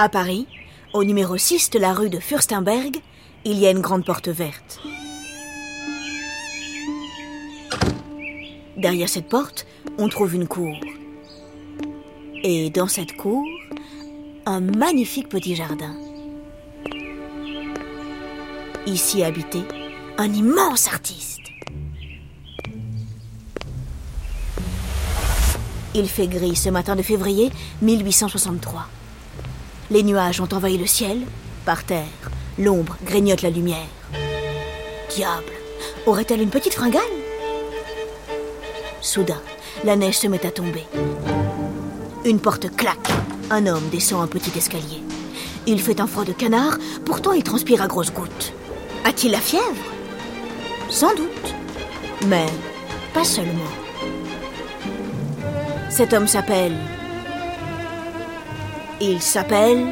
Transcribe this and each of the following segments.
À Paris, au numéro 6 de la rue de Fürstenberg, il y a une grande porte verte. Derrière cette porte, on trouve une cour. Et dans cette cour, un magnifique petit jardin. Ici habitait un immense artiste. Il fait gris ce matin de février 1863. Les nuages ont envahi le ciel. Par terre, l'ombre grignote la lumière. Diable, aurait-elle une petite fringale? Soudain, la neige se met à tomber. Une porte claque. Un homme descend un petit escalier. Il fait un froid de canard, pourtant il transpire à grosses gouttes. A-t-il la fièvre? Sans doute. Mais pas seulement. Cet homme s'appelle... Il s'appelle...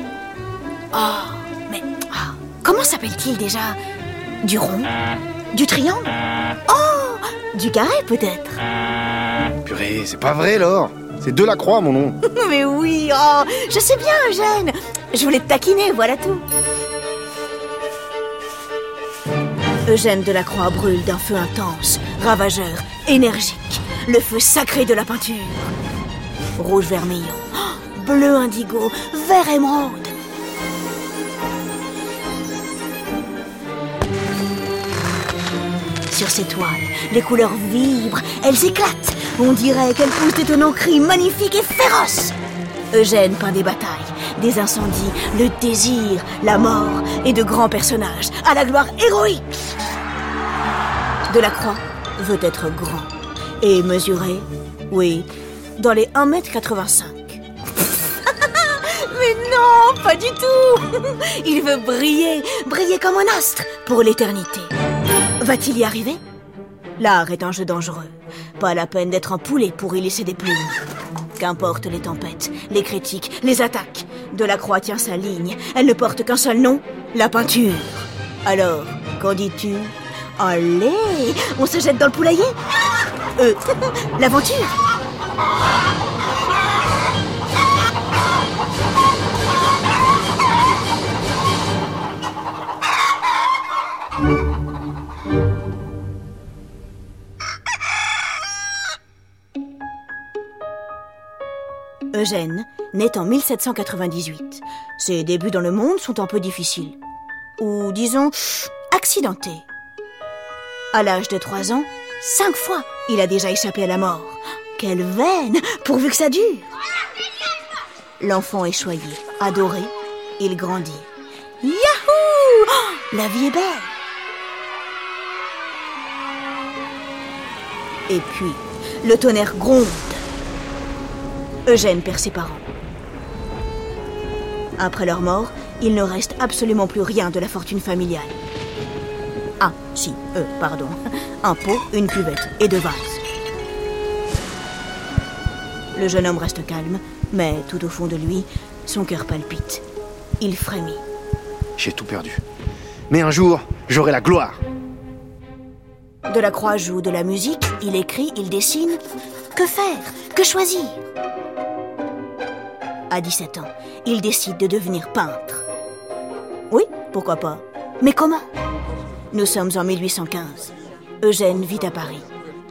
Oh, mais... ah, comment s'appelle-t-il déjà? Du rond? Du triangle? Oh Du carré peut-être? Purée, c'est pas vrai, Laure C'est Delacroix, mon nom. Mais oui, oh, je sais bien, Eugène. Je voulais te taquiner, voilà tout. Eugène Delacroix brûle d'un feu intense, ravageur, énergique. Le feu sacré de la peinture. Rouge vermillon, bleu indigo, vert émeraude. Sur ces toiles, les couleurs vibrent, elles éclatent. On dirait qu'elles poussent d'étonnants cris magnifiques et féroces. Eugène peint des batailles, des incendies, le désir, la mort et de grands personnages à la gloire héroïque. Delacroix veut être grand et mesurer, oui, dans les 1m85. Non, pas du tout Il veut briller, briller comme un astre pour l'éternité. Va-t-il y arriver? L'art est un jeu dangereux. Pas la peine d'être un poulet pour y laisser des plumes. Qu'importe les tempêtes, les critiques, les attaques. Delacroix tient sa ligne. Elle ne porte qu'un seul nom, la peinture. Alors, qu'en dis-tu? Allez, on se jette dans le poulailler? Euh, l'aventure? Eugène naît en 1798. Ses débuts dans le monde sont un peu difficiles. Ou disons, accidentés. À l'âge de 3 ans, cinq fois, il a déjà échappé à la mort. Quelle veine, pourvu que ça dure L'enfant est choyé, adoré, il grandit. Yahoo La vie est belle Et puis, le tonnerre gronde. Eugène perd ses parents. Après leur mort, il ne reste absolument plus rien de la fortune familiale. Ah, si, euh, pardon. Un pot, une cuvette et deux vases. Le jeune homme reste calme, mais tout au fond de lui, son cœur palpite. Il frémit. J'ai tout perdu. Mais un jour, j'aurai la gloire. Delacroix joue de la musique, il écrit, il dessine. Que faire? Que choisir? À 17 ans, il décide de devenir peintre. Oui, pourquoi pas. Mais comment? Nous sommes en 1815. Eugène vit à Paris.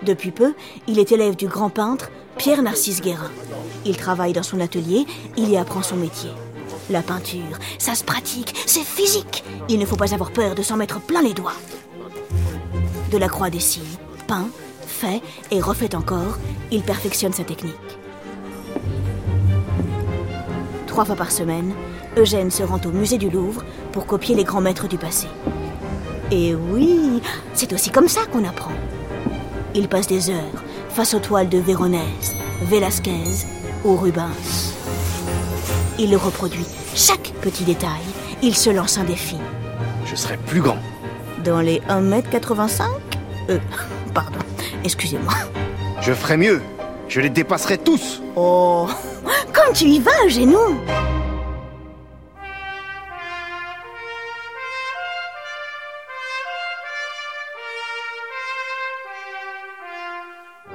Depuis peu, il est élève du grand peintre Pierre-Narcisse Guérin. Il travaille dans son atelier, il y apprend son métier. La peinture, ça se pratique, c'est physique. Il ne faut pas avoir peur de s'en mettre plein les doigts. Delacroix dessine, peint, fait et refait encore. Il perfectionne sa technique. Trois fois par semaine, Eugène se rend au musée du Louvre pour copier les grands maîtres du passé. Et oui, c'est aussi comme ça qu'on apprend. Il passe des heures face aux toiles de Véronèse, Velasquez ou Rubens. Il reproduit chaque petit détail. Il se lance un défi. Je serai plus grand. Dans les 1m85 Euh, pardon, excusez-moi. Je ferai mieux. Je les dépasserai tous. Oh, comme tu y vas, Génou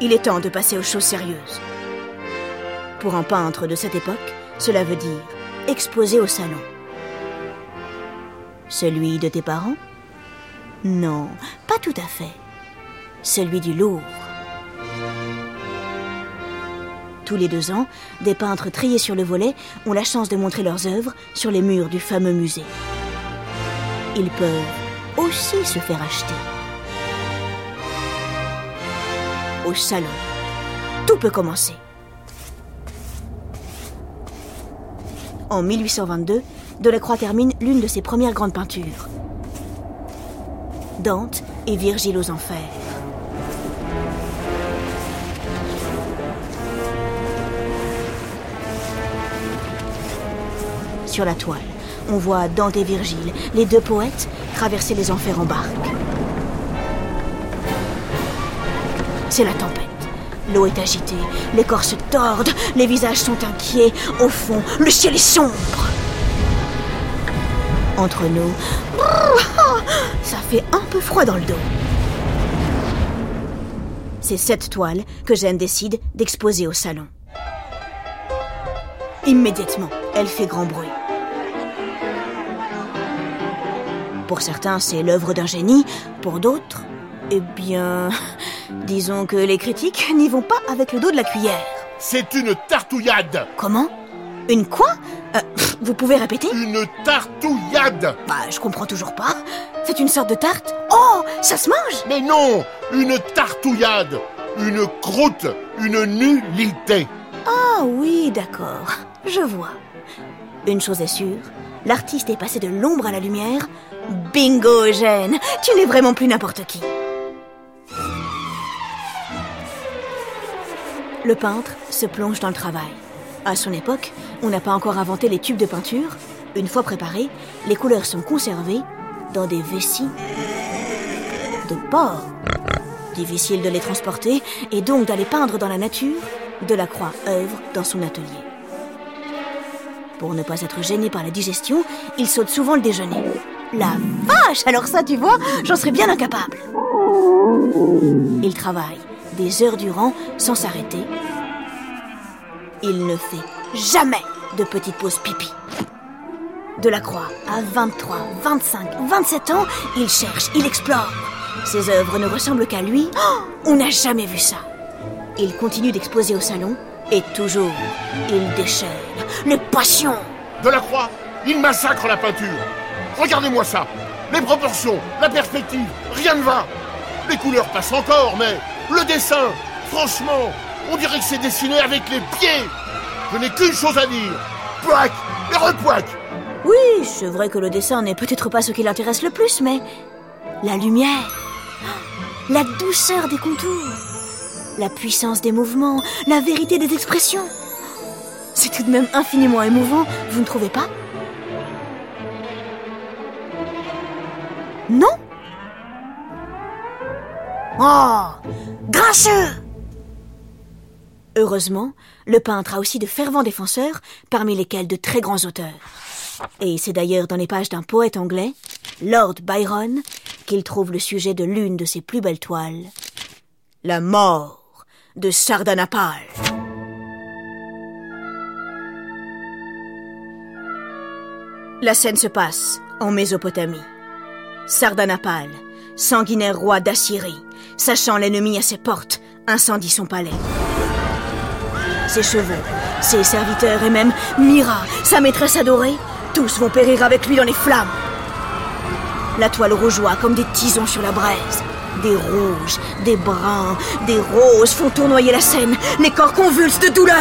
Il est temps de passer aux choses sérieuses. Pour un peintre de cette époque, cela veut dire exposé au salon. Celui de tes parents? Non, pas tout à fait. Celui du Louvre. Tous les deux ans, des peintres triés sur le volet ont la chance de montrer leurs œuvres sur les murs du fameux musée. Ils peuvent aussi se faire acheter. Au salon, tout peut commencer. En 1822, Delacroix termine l'une de ses premières grandes peintures. Dante et Virgile aux enfers. Sur la toile, on voit Dante et Virgile, les deux poètes, traverser les enfers en barque. C'est la tempête. L'eau est agitée, les corps se tordent, les visages sont inquiets. Au fond, le ciel est sombre. Entre nous, ça fait un peu froid dans le dos. C'est cette toile que Jeanne décide d'exposer au salon. Immédiatement, elle fait grand bruit. Pour certains, c'est l'œuvre d'un génie. Pour d'autres, eh bien, disons que les critiques n'y vont pas avec le dos de la cuillère. C'est une tartouillade Comment? Une quoi? Euh, Vous pouvez répéter? Une tartouillade Bah, je comprends toujours pas. C'est une sorte de tarte Oh, ça se mange Mais non Une tartouillade Une croûte Une nullité Ah oui, d'accord. Je vois. Une chose est sûre, l'artiste est passé de l'ombre à la lumière. Bingo, Eugène Tu n'es vraiment plus n'importe qui. Le peintre se plonge dans le travail. À son époque, on n'a pas encore inventé les tubes de peinture. Une fois préparés, les couleurs sont conservées dans des vessies de porc. Difficile de les transporter et donc d'aller peindre dans la nature, Delacroix œuvre dans son atelier. Pour ne pas être gêné par la digestion, il saute souvent le déjeuner. La vache Alors ça, tu vois, j'en serais bien incapable. Il travaille des heures durant sans s'arrêter. Il ne fait jamais de petites pauses pipi. Delacroix, à 23, 25, 27 ans, il cherche, il explore. Ses œuvres ne ressemblent qu'à lui. Oh, on n'a jamais vu ça. Il continue d'exposer au salon et toujours, il déchaîne les passions. Delacroix, il massacre la peinture Regardez-moi ça. Les proportions, la perspective, rien ne va. Les couleurs passent encore, mais le dessin, franchement, on dirait que c'est dessiné avec les pieds. Je n'ai qu'une chose à dire. Pouac et repouac. Oui, c'est vrai que le dessin n'est peut-être pas ce qui l'intéresse le plus, mais la lumière, la douceur des contours, la puissance des mouvements, la vérité des expressions. C'est tout de même infiniment émouvant, vous ne trouvez pas? Non Oh Grincheux Heureusement, le peintre a aussi de fervents défenseurs, parmi lesquels de très grands auteurs. Et c'est d'ailleurs dans les pages d'un poète anglais, Lord Byron, qu'il trouve le sujet de l'une de ses plus belles toiles, La mort de Sardanapale. La scène se passe en Mésopotamie. Sardanapale, sanguinaire roi d'Assyrie, sachant l'ennemi à ses portes, incendie son palais. Ses chevaux, ses serviteurs et même Mira, sa maîtresse adorée, tous vont périr avec lui dans les flammes. La toile rougeoie comme des tisons sur la braise. Des rouges, des bruns, des roses font tournoyer la scène, les corps convulsent de douleur.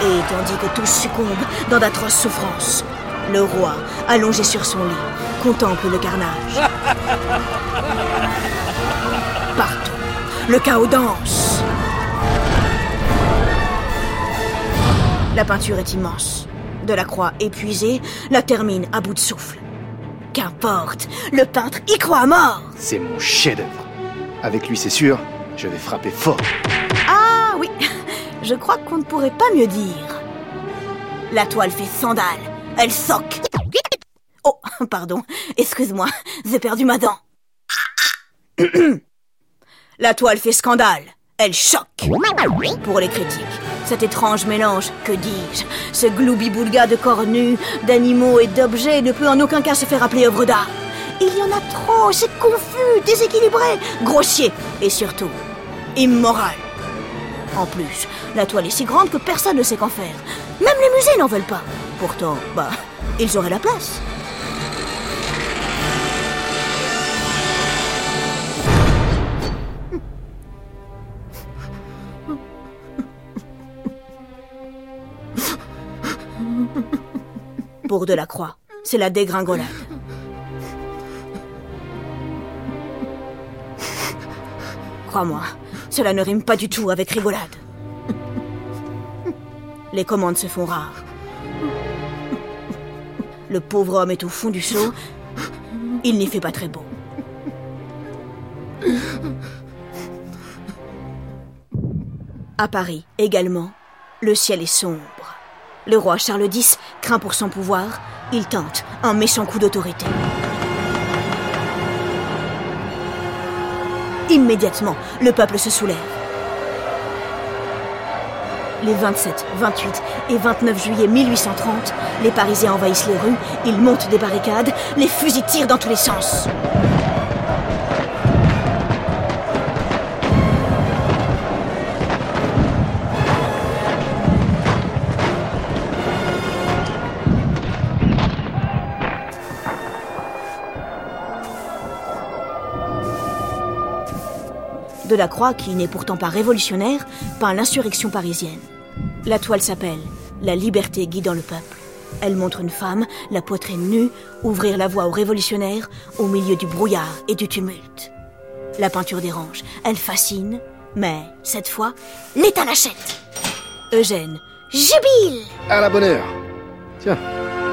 Et tandis que tous succombent dans d'atroces souffrances, le roi, allongé sur son lit, contemple le carnage. Partout, le chaos danse. La peinture est immense. Delacroix, épuisé, la termine à bout de souffle. Qu'importe, le peintre y croit à mort. C'est mon chef-d'œuvre. Avec lui, c'est sûr, je vais frapper fort. Ah oui, je crois qu'on ne pourrait pas mieux dire. La toile fait sandale, elle soque. Oh, pardon, excuse-moi, j'ai perdu ma dent. La toile fait scandale, elle choque. Pour les critiques, Cet étrange mélange, que dis-je Ce gloubi-boulga de corps nus, d'animaux et d'objets ne peut en aucun cas se faire appeler œuvre d'art. Il y en a trop, c'est confus, déséquilibré, grossier et surtout immoral. En plus, la toile est si grande que personne ne sait qu'en faire. Même les musées n'en veulent pas. Pourtant, bah, ils auraient la place. Pour Delacroix, c'est la dégringolade. Crois-moi, cela ne rime pas du tout avec rigolade. Les commandes se font rares. Le pauvre homme est au fond du seau. Il n'y fait pas très beau. À Paris, également, le ciel est sombre. Le roi Charles X craint pour son pouvoir. Il tente un méchant coup d'autorité. Immédiatement, le peuple se soulève. Les 27, 28 et 29 juillet 1830, les Parisiens envahissent les rues, ils montent des barricades, les fusils tirent dans tous les sens. Delacroix, qui n'est pourtant pas révolutionnaire, peint l'insurrection parisienne. La toile s'appelle La liberté guidant le peuple. Elle montre une femme, la poitrine nue, ouvrir la voie aux révolutionnaires au milieu du brouillard et du tumulte. La peinture dérange, elle fascine, mais cette fois, l'État l'achète. Eugène jubile À la bonne heure. Tiens,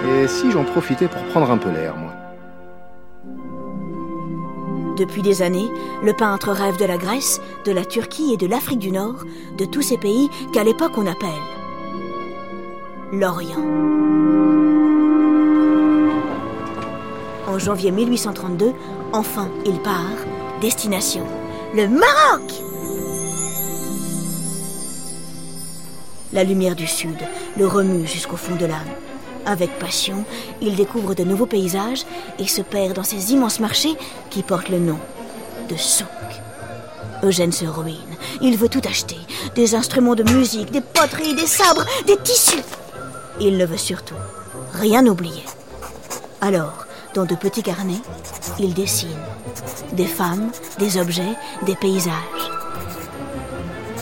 et si j'en profitais pour prendre un peu l'air, moi? Depuis des années, le peintre rêve de la Grèce, de la Turquie et de l'Afrique du Nord, de tous ces pays qu'à l'époque on appelle l'Orient. En janvier 1832, enfin il part, destination, le Maroc La lumière du sud le remue jusqu'au fond de l'âme. Avec passion, il découvre de nouveaux paysages et se perd dans ces immenses marchés qui portent le nom de souk. Eugène se ruine. Il veut tout acheter. Des instruments de musique, des poteries, des sabres, des tissus. Il ne veut surtout rien oublier. Alors, dans de petits carnets, il dessine des femmes, des objets, des paysages.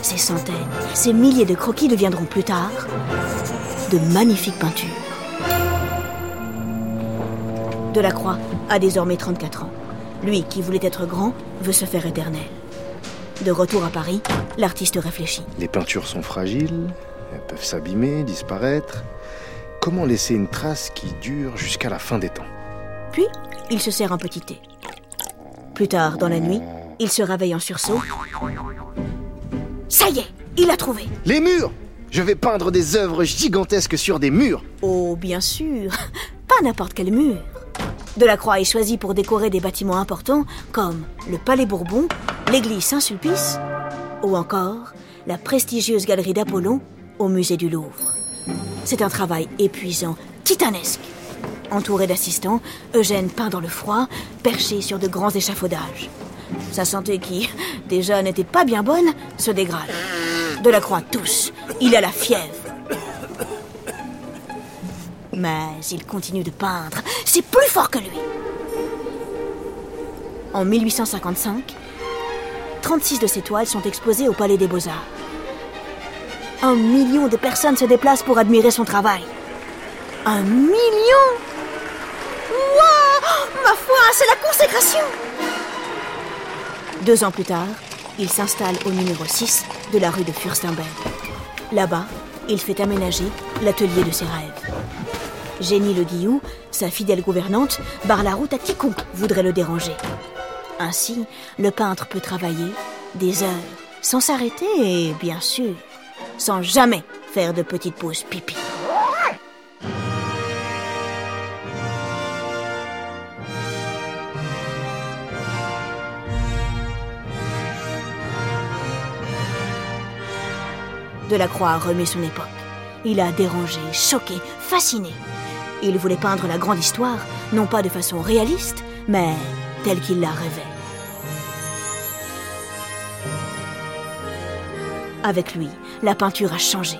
Ces centaines, ces milliers de croquis deviendront plus tard de magnifiques peintures. Delacroix a désormais 34 ans. Lui, qui voulait être grand, veut se faire éternel. De retour à Paris, l'artiste réfléchit. Les peintures sont fragiles, elles peuvent s'abîmer, disparaître. Comment laisser une trace qui dure jusqu'à la fin des temps? Puis, il se sert un petit thé. Plus tard, dans la nuit, il se réveille en sursaut. Ça y est, il a trouvé Les murs Je vais peindre des œuvres gigantesques sur des murs Oh, bien sûr Pas n'importe quel mur Delacroix est choisi pour décorer des bâtiments importants comme le Palais Bourbon, l'église Saint-Sulpice ou encore la prestigieuse galerie d'Apollon au musée du Louvre. C'est un travail épuisant, titanesque. Entouré d'assistants, Eugène peint dans le froid, perché sur de grands échafaudages. Sa santé qui, déjà n'était pas bien bonne, se dégrade. Delacroix tousse, il a la fièvre. Mais il continue de peindre, c'est plus fort que lui. En 1855, 36 de ses toiles sont exposées au Palais des Beaux-Arts. Un million de personnes se déplacent pour admirer son travail. Un million? Waouh Ma foi, c'est la consécration Deux ans plus tard, il s'installe au numéro 6 de la rue de Furstenberg. Là-bas, il fait aménager l'atelier de ses rêves. Génie Le Guillou, sa fidèle gouvernante, barre la route à quiconque voudrait le déranger. Ainsi, le peintre peut travailler des heures sans s'arrêter et, bien sûr, sans jamais faire de petites pauses pipi. Delacroix a remis son époque. Il a dérangé, choqué, fasciné. Il voulait peindre la grande histoire, non pas de façon réaliste, mais telle qu'il la rêvait. Avec lui, la peinture a changé.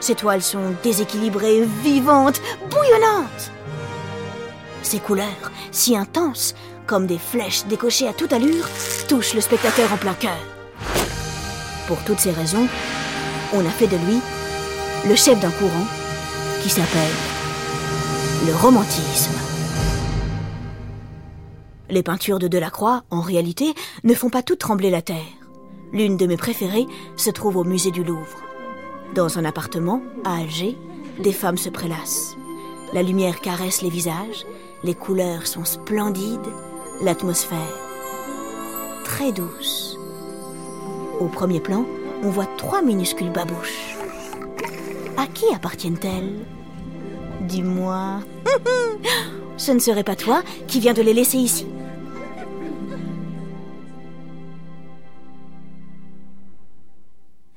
Ses toiles sont déséquilibrées, vivantes, bouillonnantes. Ses couleurs, si intenses, comme des flèches décochées à toute allure, touchent le spectateur en plein cœur. Pour toutes ces raisons, on a fait de lui le chef d'un courant qui s'appelle le romantisme. Les peintures de Delacroix, en réalité, ne font pas toutes trembler la terre. L'une de mes préférées se trouve au musée du Louvre. Dans un appartement, à Alger, des femmes se prélassent. La lumière caresse les visages, les couleurs sont splendides, l'atmosphère très douce. Au premier plan, on voit trois minuscules babouches. À qui appartiennent-elles? Dis-moi. Ce ne serait pas toi qui viens de les laisser ici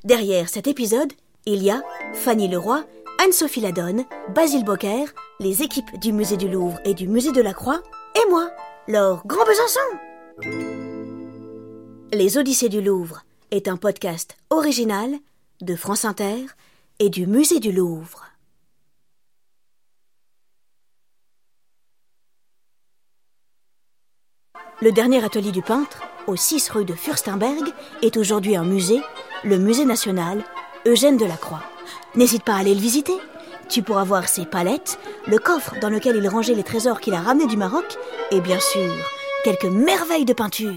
Derrière cet épisode, il y a Fanny Leroy, Anne-Sophie Ladonne, Basile Bocquer, les équipes du musée du Louvre et du musée de la Croix, et moi, Laure Grand Besançon. Les Odyssées du Louvre est un podcast original de France Inter et du musée du Louvre. Le dernier atelier du peintre, au 6 rue de Fürstenberg, est aujourd'hui un musée, le musée national Eugène Delacroix. N'hésite pas à aller le visiter. Tu pourras voir ses palettes, le coffre dans lequel il rangeait les trésors qu'il a ramenés du Maroc, et bien sûr, quelques merveilles de peinture.